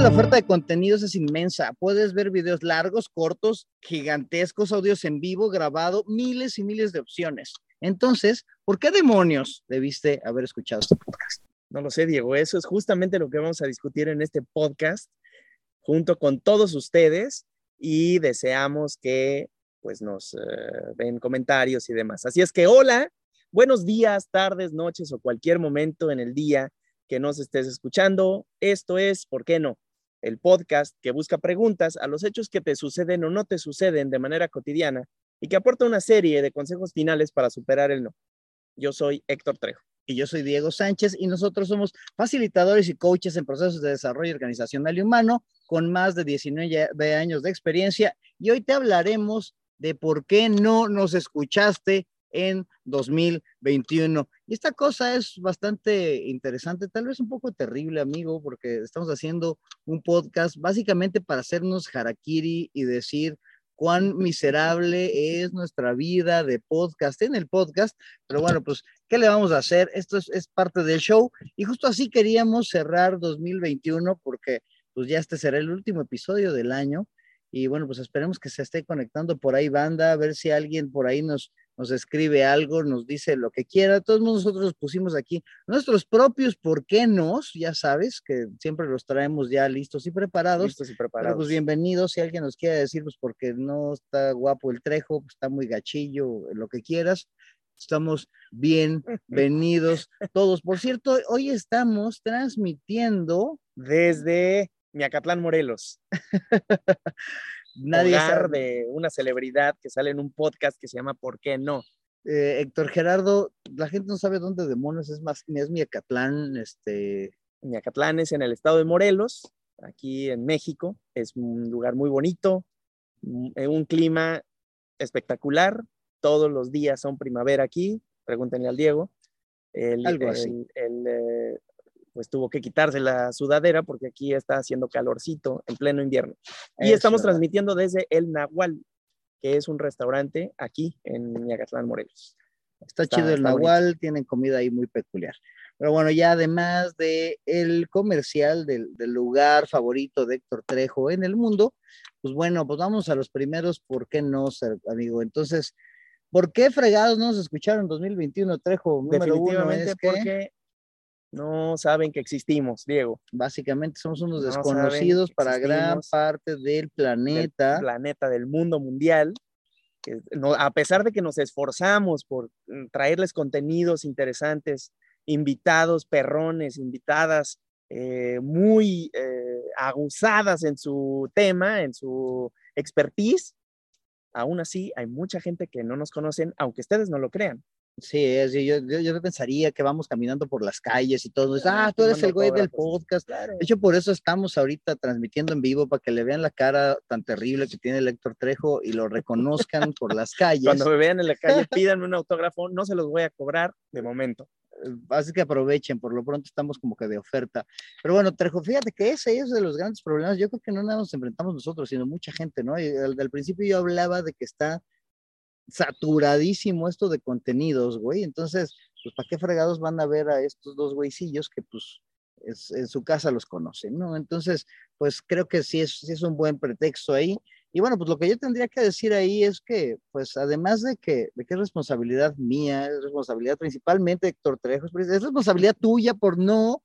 La oferta de contenidos es inmensa. Puedes ver videos largos, cortos, gigantescos, audios en vivo, grabado, miles y miles de opciones. Entonces, ¿por qué demonios debiste haber escuchado este podcast? No lo sé, Diego. Eso es justamente lo que vamos a discutir en este podcast junto con todos ustedes y deseamos que pues nos uh, den comentarios y demás. Así es que hola, buenos días, tardes, noches o cualquier momento en el día que nos estés escuchando. Esto es, ¿por qué no? El podcast que busca preguntas a los hechos que te suceden o no te suceden de manera cotidiana y que aporta una serie de consejos finales para superar el no. Yo soy Héctor Trejo. Y yo soy Diego Sánchez y nosotros somos facilitadores y coaches en procesos de desarrollo organizacional y humano con más de 19 años de experiencia y hoy te hablaremos de por qué no nos escuchaste en 2021. Y esta cosa es bastante interesante, tal vez un poco terrible, amigo, porque estamos haciendo un podcast básicamente para hacernos harakiri y decir cuán miserable es nuestra vida de podcast en el podcast. Pero bueno, pues, ¿qué le vamos a hacer? Esto es, es parte del show y justo así queríamos cerrar 2021 porque pues ya este será el último episodio del año. Y bueno, pues esperemos que se esté conectando por ahí banda, a ver si alguien por ahí nos, nos escribe algo, nos dice lo que quiera. Todos nosotros pusimos aquí nuestros propios por qué nos, ya sabes, que siempre los traemos ya listos y preparados. Listos y preparados. Pero pues bienvenidos, si alguien nos quiere decir, pues porque no está guapo el trejo, pues está muy gachillo, lo que quieras. Estamos bienvenidos todos. Por cierto, hoy estamos transmitiendo desde Miacatlán, Morelos. Nadie Hogar sabe. de una celebridad que sale en un podcast que se llama ¿Por qué no? Eh, Héctor Gerardo, la gente no sabe dónde demonios es más, es Miacatlán, este. Miacatlán es en el estado de Morelos, aquí en México. Es un lugar muy bonito, un clima espectacular. Todos los días son primavera aquí. Pregúntenle al Diego. El, Algo así. El, el, eh, pues tuvo que quitarse la sudadera porque aquí está haciendo calorcito en pleno invierno. Y Eso, estamos transmitiendo desde El Nahual, que es un restaurante aquí en Miagatlán, Morelos. Está, está chido el Nahual, bonito. tienen comida ahí muy peculiar. Pero bueno, ya además de el comercial del, del, lugar favorito de Héctor Trejo en el mundo, pues bueno, pues vamos a los primeros, ¿por qué no, amigo? Entonces, ¿por qué fregados no nos escucharon en 2021, Trejo? Número uno es porque que no saben que existimos, Diego. Básicamente somos unos no desconocidos para gran parte del planeta. Del planeta, del mundo mundial. Que no, a pesar de que nos esforzamos por mm, traerles contenidos interesantes, invitados, perrones, invitadas eh, muy eh, aguzadas en su tema, en su expertise, aún así hay mucha gente que no nos conocen, aunque ustedes no lo crean. Sí, es, yo, yo, yo, pensaría que vamos caminando por las calles y todo. ah, tú eres el güey del podcast. De hecho, por eso estamos ahorita transmitiendo en vivo para que le vean la cara tan terrible que tiene el Héctor Trejo y lo reconozcan por las calles. Cuando me vean en la calle, pidan un autógrafo. No se los voy a cobrar de momento. Así que aprovechen, por lo pronto estamos como que de oferta. Pero bueno, Trejo, fíjate que ese es de los grandes problemas. Yo creo que no nada nos enfrentamos nosotros, sino mucha gente, ¿no? Y al, al principio yo hablaba de que está saturadísimo esto de contenidos, güey. Entonces, pues, ¿para qué fregados van a ver a estos dos güeycillos que, pues, es, en su casa los conocen, ¿no? Entonces, pues creo que sí es, sí es un buen pretexto ahí. Y bueno, pues lo que yo tendría que decir ahí es que, pues además de que, de que es responsabilidad mía, es responsabilidad principalmente de Héctor Trejo, es responsabilidad tuya por no,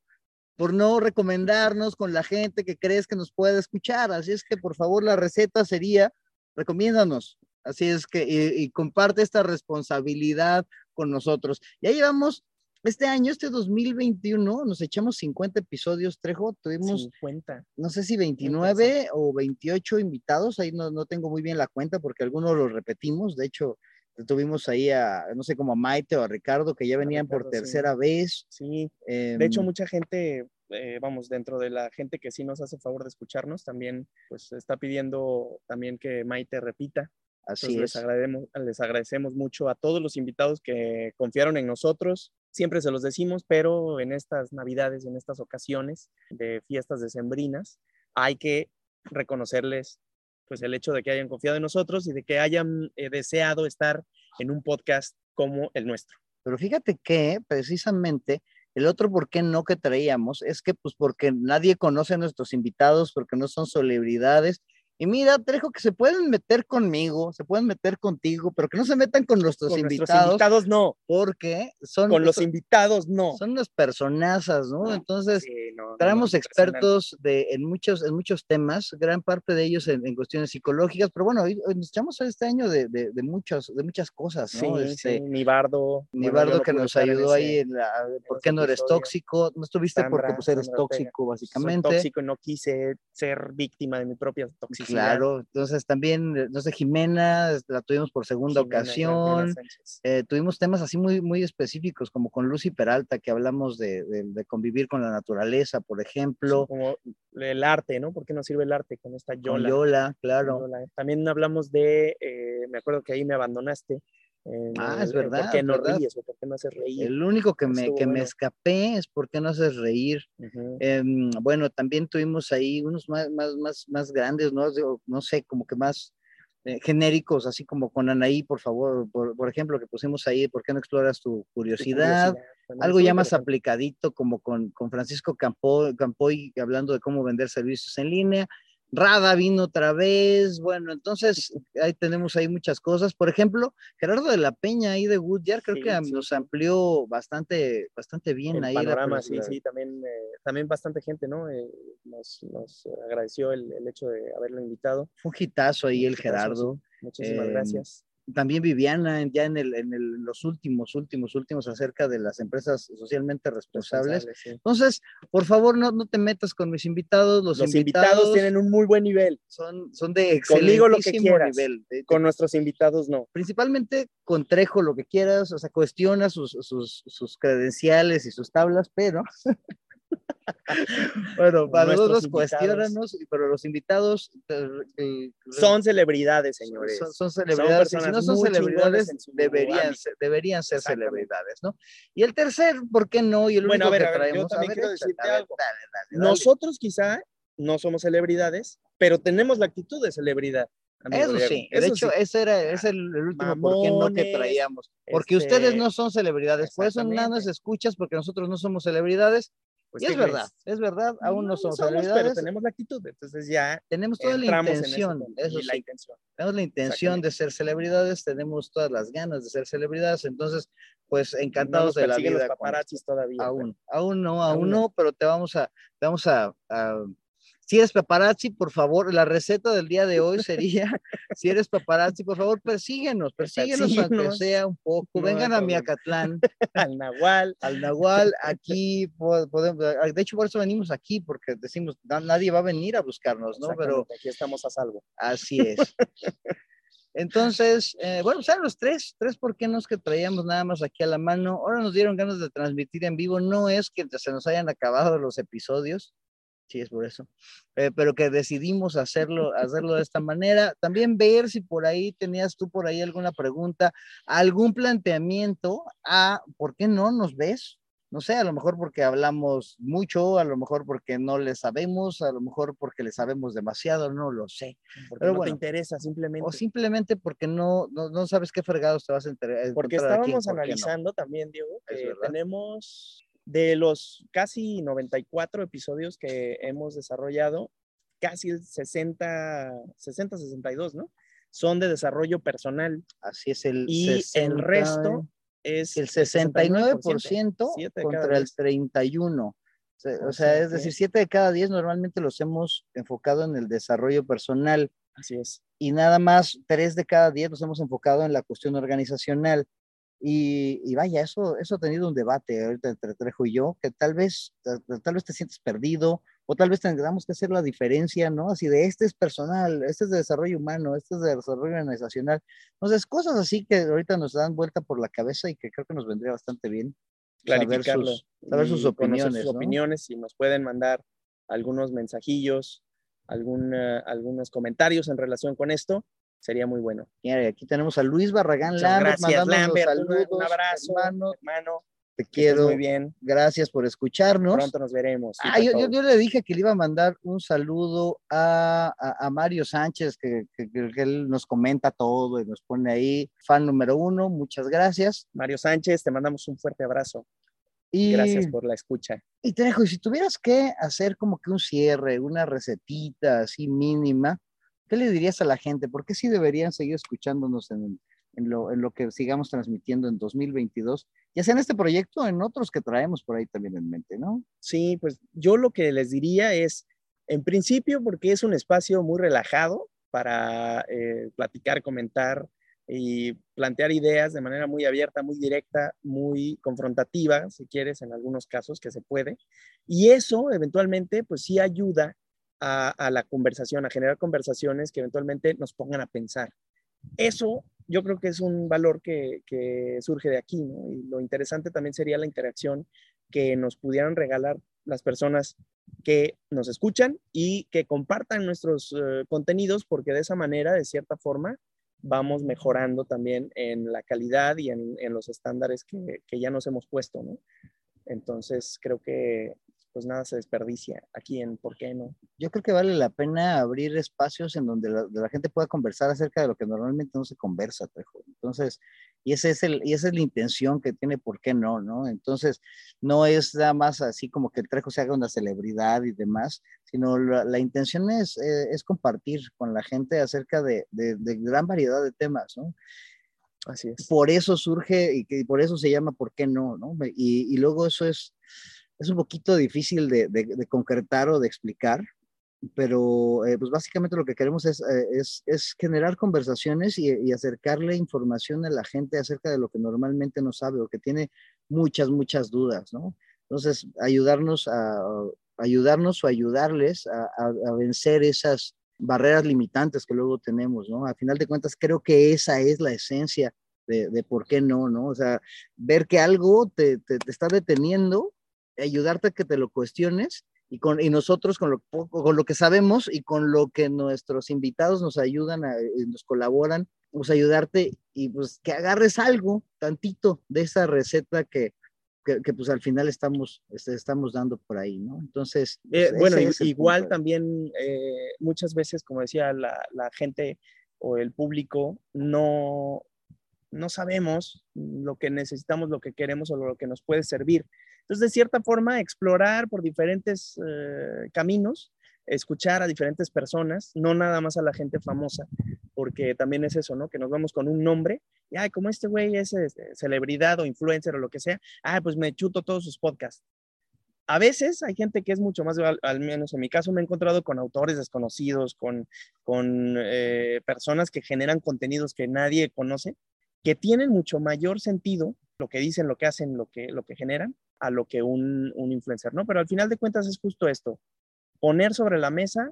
por no recomendarnos con la gente que crees que nos puede escuchar. Así es que, por favor, la receta sería, recomiéndanos, Así es que, y, y, comparte esta responsabilidad con nosotros. Ya llevamos, este año, este 2021, nos echamos 50 episodios, Trejo, tuvimos, 50. no sé si 29 o 28 invitados, ahí no, no tengo muy bien la cuenta porque algunos los repetimos, de hecho, tuvimos ahí a, no sé, como a Maite o a Ricardo, que ya venían Ricardo, por tercera sí. vez. Sí, eh, de hecho, mucha gente eh, vamos, dentro de la gente que sí nos hace favor de escucharnos, también pues está pidiendo también que Maite repita. Así Entonces, es. Les agradecemos, les agradecemos mucho a todos los invitados que confiaron en nosotros. Siempre se los decimos, pero en estas navidades, en estas ocasiones de fiestas decembrinas, hay que reconocerles pues el hecho de que hayan confiado en nosotros y de que hayan eh, deseado estar en un podcast como el nuestro. Pero fíjate que precisamente El otro por qué no que traíamos es que pues porque nadie conoce a nuestros invitados, porque no son celebridades y mira, Trejo, que se pueden meter conmigo, se pueden meter contigo, pero que no se metan con nuestros Con invitados. nuestros invitados no. Porque son, Con los son, invitados no. son unas personazas, ¿no? Entonces, Sí, no, no, traemos no, expertos de, en, muchos, en muchos temas, gran parte de ellos en, en cuestiones psicológicas, pero bueno, hoy, hoy nos echamos este año de, de, de, muchos, de muchas cosas, ¿no? Sí, este, sí, Nibardo. Nibardo bueno, yo no que nos ayudó ahí en la, ¿por qué no eres tóxico? No estuviste porque pues eres Sandra Ortega. tóxico, Soy básicamente. tóxico y no quise ser víctima de mi propia toxicidad. Claro, entonces también, eh, no sé, Jimena, la tuvimos por segunda Jimena, ocasión. Eh, tuvimos temas así muy, muy específicos, como con Lucy Peralta, que hablamos de, de- de convivir con la naturaleza, por ejemplo, Como el arte, ¿no? ¿Por qué no sirve el arte con esta con Yola? Yola, claro. Yola. También hablamos de, eh, me acuerdo que ahí me abandonaste. En Ah, es verdad, ¿Por qué no verdad. ríes o por qué no haces reír? El único que me, Estuvo que me escapé es por qué no haces reír. Em, bueno, también tuvimos ahí unos más, más, más, más grandes, ¿no? No sé, como que más eh, genéricos, así como con Anaí, por favor, por, por ejemplo, que pusimos ahí, ¿por qué no exploras tu curiosidad? Algo ya más aplicadito, como con, con Francisco Campo, Campoy, hablando de cómo vender servicios en línea. Rada vino otra vez. Bueno, entonces ahí tenemos ahí muchas cosas. Por ejemplo, Gerardo de la Peña ahí de Goodyard, creo Sí, que sí, nos sí. amplió bastante, bastante bien el ahí. la panorama, sí, película. sí, también, eh, también bastante gente, ¿no? Eh, nos, nos agradeció el, el hecho de haberlo invitado. Fue un hitazo ahí el Gerardo. Muchísimas Eh, gracias. También Viviana, ya en, el, en el- los últimos, últimos, últimos acerca de las empresas socialmente responsables. Responsables, sí. Entonces, por favor, no, no te metas con mis invitados. Los, Los invitados tienen un muy buen nivel. son, son de Conmigo lo que excelentísimo quieras. nivel. de- de- Con nuestros invitados no. principalmente con Trejo lo que quieras, o sea, cuestiona sus, sus, sus credenciales y sus tablas, pero bueno, para nosotros cuestionanos, pero los invitados eh, Son celebridades, señores. son, son celebridades, y si no son celebridades, deberían ser, deberían ser celebridades, ¿no? Y el tercer, ¿por qué no? Y el Bueno, único ver, que a ver, yo traemos, también quiero échale, decirte a ver, algo. dale, dale, dale. Nosotros quizá no somos celebridades, pero tenemos la actitud de celebridad. Eso Diego. sí, de Eso hecho, sí. ese era es el, el último por qué no que Mamones, traíamos. Porque este, ustedes no son celebridades, por eso nada nos escuchas, porque nosotros no somos celebridades. Pues, y ¿qué es verdad, es verdad, aún no, somos somos, celebridades. pero tenemos la actitud. Entonces ya tenemos toda la intención, eso y la sí, intención. tenemos la intención de ser celebridades, tenemos todas las ganas de ser celebridades, entonces, pues No encantados nos de la vida. los paparazzis todavía. pero- Aún, aún no, aún, Aún no, no. pero te vamos a, te vamos a, a- si eres paparazzi, por favor, la receta del día de hoy sería, si eres paparazzi, por favor, persíguenos, persíguenos aunque sea un poco, No vengan a. Miacatlán, Al Nahual. al Nahual, aquí po- podemos, de hecho por eso venimos aquí, porque decimos, "Na- nadie va a venir a buscarnos, ¿no? Pero aquí estamos a salvo. Así es. Entonces, eh, bueno, pues eran los tres, tres por qué nos que traíamos nada más aquí a la mano. Ahora nos dieron ganas de transmitir en vivo. No es que se nos hayan acabado los episodios, sí es por eso, eh, pero que decidimos hacerlo, hacerlo de esta manera. También ver si por ahí tenías tú por ahí alguna pregunta, algún planteamiento a por qué no nos ves. No sé, a lo mejor porque hablamos mucho, a lo mejor porque no le sabemos, a lo mejor porque le sabemos demasiado, no lo sé. Porque Pero no bueno. te interesa, simplemente. O simplemente porque no, no, no sabes qué fregados te vas a enterar. Porque aquí, estábamos ¿por qué no? analizando también, Diego, que tenemos de los casi 94 episodios que hemos desarrollado, casi el 60, 60, 62, ¿no? Son de desarrollo personal Así es el y el 60, resto es el 69% Siete de cada contra el diez. 31. Se- O O sea, es decir, 7 de cada 10 normalmente los hemos enfocado en el desarrollo personal Así es. y nada más 3 de cada 10 los hemos enfocado en la cuestión organizacional. Y, y vaya, eso, eso ha tenido un debate ahorita entre Trejo y yo, que tal vez, tal, vez te sientes perdido, o tal vez tengamos que hacer la diferencia, ¿no? Así de este es personal, este es de desarrollo humano, este es de desarrollo organizacional. Entonces, cosas así que ahorita nos dan vuelta por la cabeza y que creo que nos vendría bastante bien saber Clarificarlo. sus, saber sus opiniones. sus ¿no? opiniones y nos pueden mandar algunos mensajillos, algún, algunos comentarios en relación con esto. Sería muy bueno. Mira, aquí tenemos a Luis Barragán Muchas Lambert gracias, mandándonos Lambert. Saludos. un abrazo, hermano, hermano. te quiero. Muy bien. Gracias por escucharnos. Pronto nos veremos. Sí, Ah, yo, yo, yo le dije que le iba a mandar un saludo a, a, a Mario Sánchez, que, que- que él nos comenta todo y nos pone ahí, fan número uno, muchas gracias. Mario Sánchez, te mandamos un fuerte abrazo. Gracias por la escucha. Y te dejo, y si tuvieras que hacer como que un cierre, una recetita así mínima, ¿qué le dirías a la gente? ¿Por qué sí deberían seguir escuchándonos en, en, lo, en lo que sigamos transmitiendo en 2022? Ya sea en este proyecto o en otros que traemos por ahí también en mente, ¿no? Sí, pues yo lo que les diría es, en principio, porque es un espacio muy relajado para eh, platicar, comentar, y plantear ideas de manera muy abierta, muy directa, muy confrontativa, si quieres, en algunos casos que se puede. Y eso eventualmente, pues sí ayuda a, la conversación, a generar conversaciones que eventualmente nos pongan a pensar. Eso yo creo que es un valor que, surge de aquí, ¿no? Y lo interesante también sería la interacción que nos pudieran regalar las personas que nos escuchan y que compartan nuestros eh, contenidos, porque de esa manera, de cierta forma, vamos mejorando también en la calidad y en, los estándares que, que, ya nos hemos puesto, ¿no? Entonces, creo que pues nada se desperdicia aquí en ¿por qué no? Yo creo que vale la pena abrir espacios en donde la, gente pueda conversar acerca de lo que normalmente no se conversa, Trejo. Entonces, y, ese es el, y esa es la intención que tiene ¿por qué no? ¿no? Entonces, no es nada más así como que el Trejo se haga una celebridad y demás, sino la, intención es, eh, es, compartir con la gente acerca de, de, de gran variedad de temas, ¿no? Así es. Por eso surge y, que, por eso se llama ¿por qué no? ¿no? Y, y luego eso es es un poquito difícil de, concretar o de explicar, pero eh, pues básicamente lo que queremos es, eh, generar conversaciones y, acercarle información a la gente acerca de lo que normalmente no sabe o que tiene muchas, muchas dudas, ¿no? Entonces, ayudarnos, a, ayudarnos o ayudarles a, vencer esas barreras limitantes que luego tenemos, ¿no? A final de cuentas, creo que esa es la esencia de, por qué no, ¿no? O sea, ver que algo te, te está deteniendo ayudarte a que te lo cuestiones y, con, y nosotros con lo, con lo que sabemos y con lo que nuestros invitados nos ayudan, a, eh, nos colaboran, pues ayudarte y pues que agarres algo, tantito de esa receta que, que, pues al final estamos, este, estamos dando por ahí, ¿no? Entonces... Eh, pues, bueno, igual también eh, muchas veces, como decía, la, la gente o el público no, no sabemos lo que necesitamos, lo que queremos o lo que nos puede servir. Entonces, de cierta forma, explorar por diferentes eh, caminos, escuchar a diferentes personas, no nada más a la gente famosa, porque también es eso, ¿no? Que nos vamos con un nombre, y, ay, como este güey es este, celebridad o influencer o lo que sea, ah, pues me chuto todos sus podcasts. A veces hay gente que es mucho más, al, menos en mi caso me he encontrado con autores desconocidos, con, con eh, personas que generan contenidos que nadie conoce, que tienen mucho mayor sentido lo que dicen, lo que hacen, lo que, lo que generan, a lo que un, un influencer, ¿no? Pero al final de cuentas es justo esto, poner sobre la mesa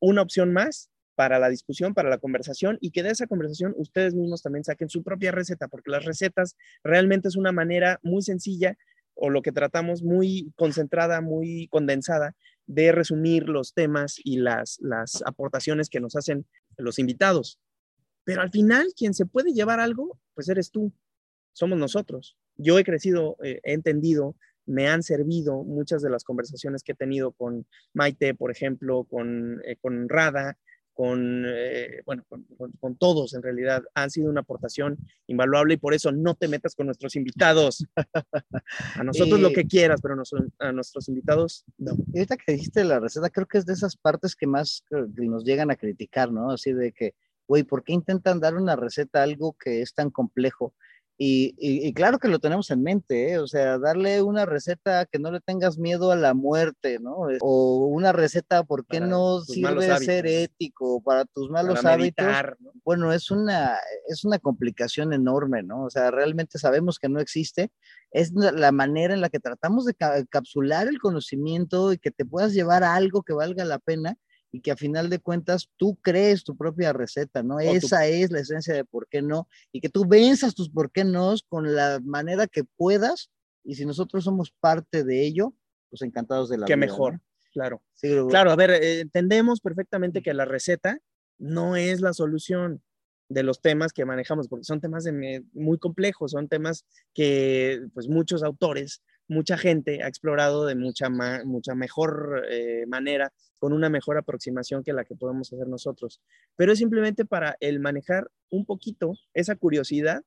una opción más para la discusión, para la conversación y que de esa conversación ustedes mismos también saquen su propia receta, porque las recetas realmente es una manera muy sencilla o lo que tratamos muy concentrada, muy condensada de resumir los temas y las, las aportaciones que nos hacen los invitados. Pero al final, quien se puede llevar algo, pues eres tú, somos nosotros yo he crecido, eh, he entendido, me han servido muchas de las conversaciones que he tenido con Maite, por ejemplo, con, eh, con Rada, con, eh, bueno, con, todos en realidad, han sido una aportación invaluable y por eso no te metas con nuestros invitados. A nosotros lo que quieras, pero a nuestros invitados no. Y ahorita que dijiste la receta, creo que es de esas partes que más nos llegan a criticar, ¿no? Así de que, güey, ¿por qué intentan dar una receta a algo que es tan complejo? Y, claro que lo tenemos en mente, ¿eh? o sea, darle una receta que no le tengas miedo a la muerte, ¿no? O una receta, ¿por qué no sirve ser ético para tus malos hábitos? Bueno, es una, es una complicación enorme, ¿no? O sea, realmente sabemos que no existe. Es la manera en la que tratamos de capsular el conocimiento y que te puedas llevar a algo que valga la pena y que a final de cuentas tú crees tu propia receta, ¿no? Esa es la esencia de por qué no, y que tú venzas tus por qué no con la manera que puedas, y si nosotros somos parte de ello, pues encantados de la Qué mejor, claro. claro, a ver, eh, entendemos perfectamente que la receta no es la solución de los temas que manejamos, porque son temas muy complejos, son temas que pues muchos autores mucha gente ha explorado de mucha, mucha mejor eh, manera, con una mejor aproximación que la que podemos hacer nosotros. Pero es simplemente para el manejar un poquito esa curiosidad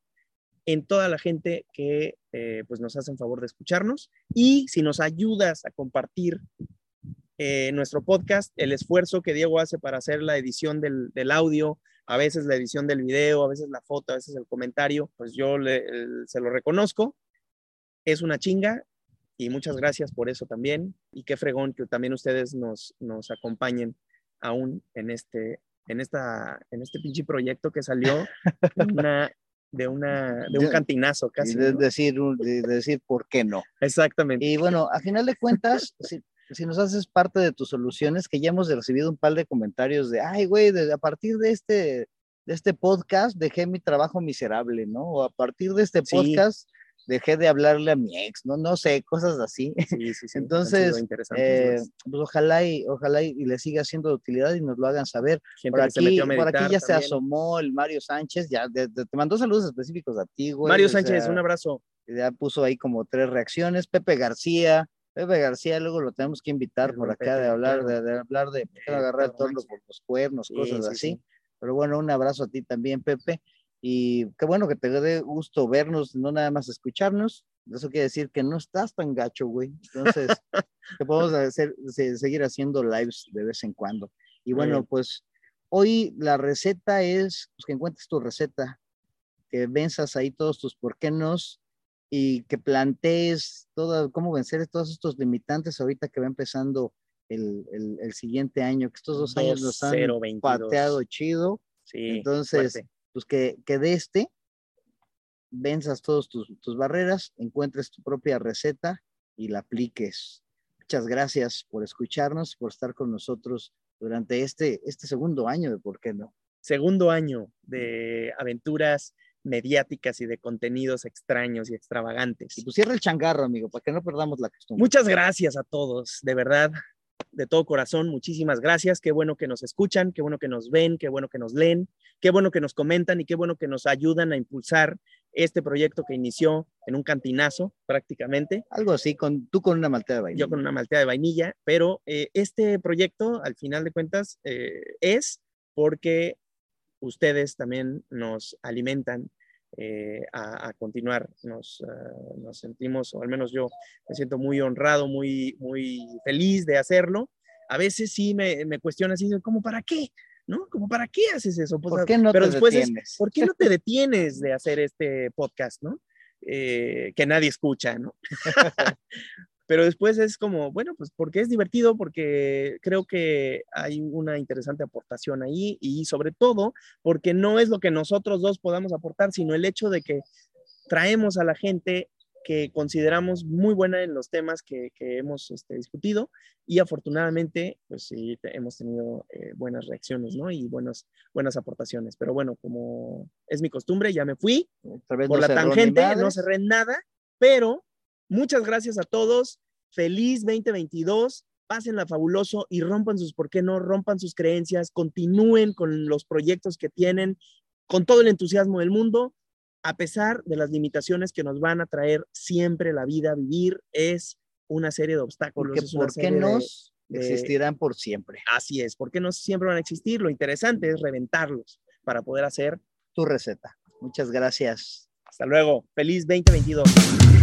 en toda la gente que eh, pues nos hacen favor de escucharnos y si nos ayudas a compartir eh, nuestro podcast, el esfuerzo que Diego hace para hacer la edición del, audio, a veces la edición del video, a veces la foto, a veces el comentario, pues yo se lo reconozco. Es una chinga y muchas gracias por eso también. Y qué fregón que también ustedes nos, nos acompañen aún en este, en, esta, en este pinche proyecto que salió una, de, una, de un cantinazo casi. De, decir, de, decir, ¿por qué no? Exactamente. Y bueno, a final de cuentas, si, si, nos haces parte de tus soluciones, que ya hemos recibido un par de comentarios de, ay, güey, a partir de este, de este podcast dejé mi trabajo miserable, ¿no? O a partir de este podcast dejé de hablarle a mi ex, no, no sé, cosas así. Sí, sí, sí. Entonces, eh, pues ojalá y ojalá y, le siga siendo de utilidad y nos lo hagan saber. por aquí, por aquí ya se asomó el Mario Sánchez, ya te mandó saludos específicos a ti, güey. Mario Sánchez, un abrazo. Ya puso ahí como tres reacciones. Pepe García, Pepe García, luego lo tenemos que invitar por acá de hablar, de, hablar de, agarrar el torno por los cuernos, cosas así. Pero bueno, un abrazo a ti también, Pepe. Y qué bueno que te dé gusto vernos, no nada más escucharnos. Eso quiere decir que no estás tan gacho, güey. Entonces, que podemos hacer, seguir haciendo lives de vez en cuando. Y bueno, pues hoy la receta es pues, que encuentres tu receta, que venzas ahí todos tus por qué no y que plantees todo, cómo vencer todos estos limitantes ahorita que va empezando el, el, siguiente año, que estos dos años nos han pateado chido. Sí, Entonces, pues que, que de este venzas todas tus, tus barreras, encuentres tu propia receta y la apliques. Muchas gracias por escucharnos, por estar con nosotros durante este, este segundo año de ¿Por qué no? Segundo año de aventuras mediáticas y de contenidos extraños y extravagantes. Y pues cierra el changarro, amigo, para que no perdamos la costumbre. Muchas gracias a todos, de verdad, de todo corazón, muchísimas gracias. Qué bueno que nos escuchan, qué bueno que nos ven, qué bueno que nos leen. Qué bueno que nos comentan y qué bueno que nos ayudan a impulsar este proyecto que inició en un cantinazo prácticamente. Algo así, con, tú con una maltea de vainilla. Yo con una maltea de vainilla, pero eh, este proyecto, al final de cuentas, eh, es porque ustedes también nos alimentan eh, a, continuar. Nos, nos, sentimos, o al menos yo me siento muy honrado, muy, muy feliz de hacerlo. A veces sí me, me cuestionan así, ¿cómo para qué? ¿no? Como, ¿para qué haces eso? Pues, ¿Por qué no pero te después detienes? ¿por qué no te detienes de hacer este podcast, ¿no? Eh, que nadie escucha, ¿no? pero después es como, bueno, pues porque es divertido, porque creo que hay una interesante aportación ahí y sobre todo porque no es lo que nosotros dos podamos aportar, sino el hecho de que traemos a la gente que consideramos muy buena en los temas que, que hemos este, discutido y afortunadamente, pues sí, hemos tenido eh, buenas reacciones, ¿no? Y buenas, buenas aportaciones. Pero bueno, como es mi costumbre, ya me fui por la tangente, no cerré nada, pero muchas gracias a todos. Feliz 2022 la fabuloso y rompan sus, ¿por qué no? Rompan sus creencias, continúen con los proyectos que tienen, con todo el entusiasmo del mundo a pesar de las limitaciones que nos van a traer siempre la vida, vivir es una serie de obstáculos. Porque ¿por qué nos existirán por siempre? Así es, porque no siempre van a existir. Lo interesante es reventarlos para poder hacer tu receta. Muchas gracias. Hasta luego. Feliz 2022.